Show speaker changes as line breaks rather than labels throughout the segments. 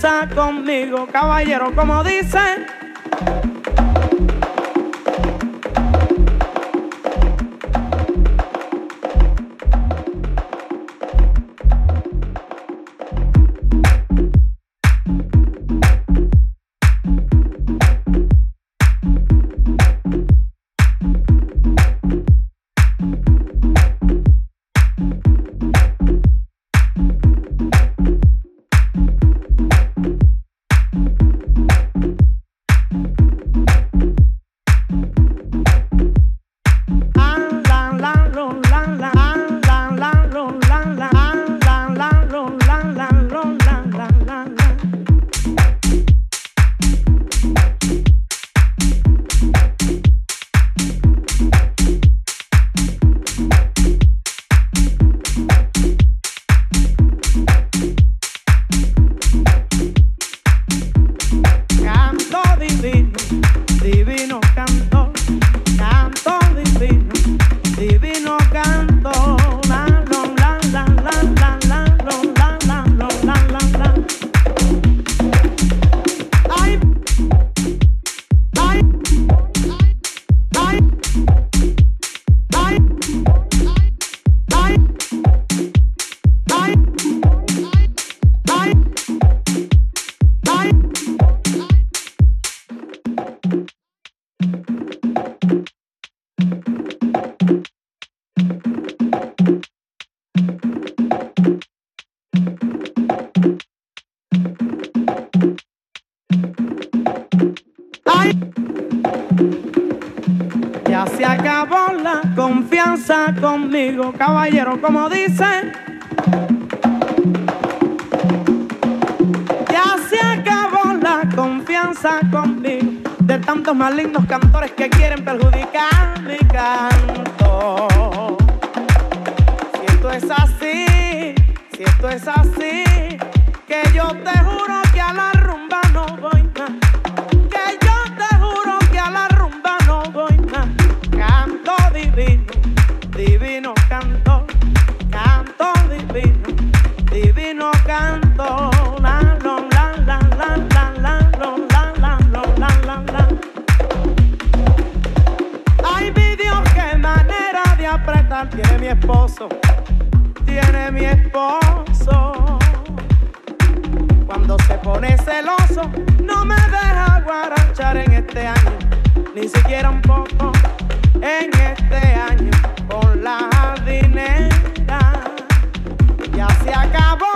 Conmigo, caballero, como dicen. conmigo, caballero, como dice. Ya se acabó la confianza conmigo de tantos malignos cantores que quieren perjudicar mi canto. Si esto es así, si esto es así, que yo te juro. mi esposo. Cuando se pone celoso, no me deja guarachar en este año, ni siquiera un poco en este año con la jardinera. Ya se acabó.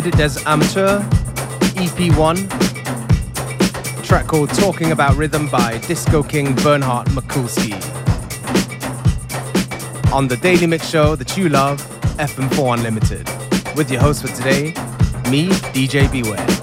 Edit as Amateur, EP1, track called Talking About Rhythm by Disco King Bernhard Makulski. On the Daily Mix Show that you love, FM4 Unlimited. With your host for today, me, DJ Beware.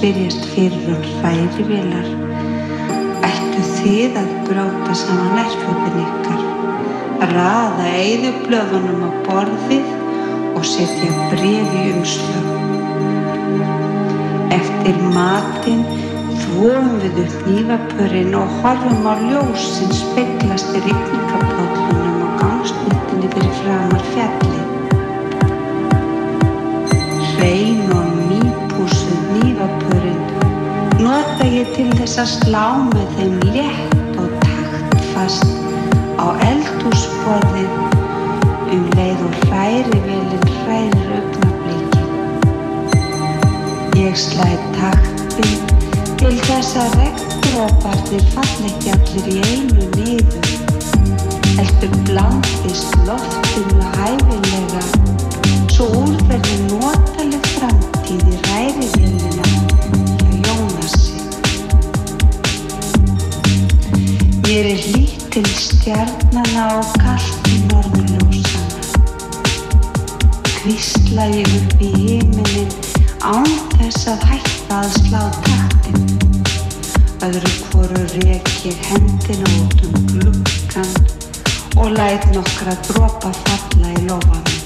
Spyrjast fyrir um hrærivélar ættu þið að bróta saman nærfötin ykkar? Raða eigðublöðunum á borðið og setja brefi umslög eftir matinn þvóum við upp nývapurinn og horfum á ljós sem speglast í rikningapállunum og gangsnittinni fyrir framar fjalli ég til þess að slá með þeim létt og taktfast á eldhúsborðið um leið og hræri velin hrærir augnablíkin. Ég slæði takti til þess að regndróparnir fall ekki allir í einu niður heldur blandist loftinu hæfilega svo úrverði notaleg framtíð í hræri velina Mér er lítil stjarnana og kallt í norðurljósana. Kvistla ég upp í heiminin án þess að hætta að slá taktin. Öðru hvoru rek ég hendina út um glukkan og læt nokkra dropa falla í lofanum.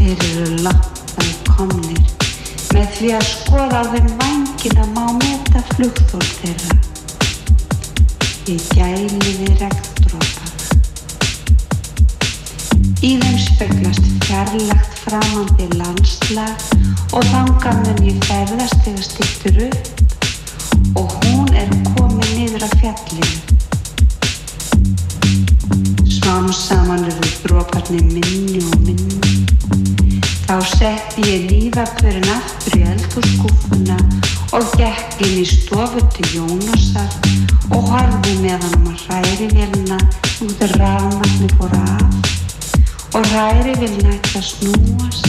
Þeir eru að komnir með því að skoða á þeim vangina má meta flugþól þeirra. Ég gæli við regndrópana. Í þeim speglast fjarlagt framandi landslag og þangar mun ég ferðast þegar styrtur upp og hún er komið niður af fjallinu. Svám saman eru dróparni minni og minni. Þá setti ég lífapurinn aftur í eldurskúfuna og gekk inn í stofu til Jónasar og horfði með hann að hræri velina út af rafnarni fór af og hræri velina ekki að snúast.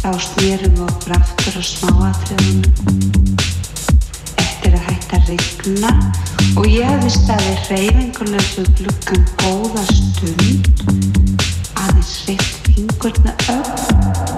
Þá snýrum við okkur aftur á smáatriðunum. Eftir að hætta að regna og ég hefði staðið hreyfingulegsu glukkan góða stund aðeins reitt fingurna upp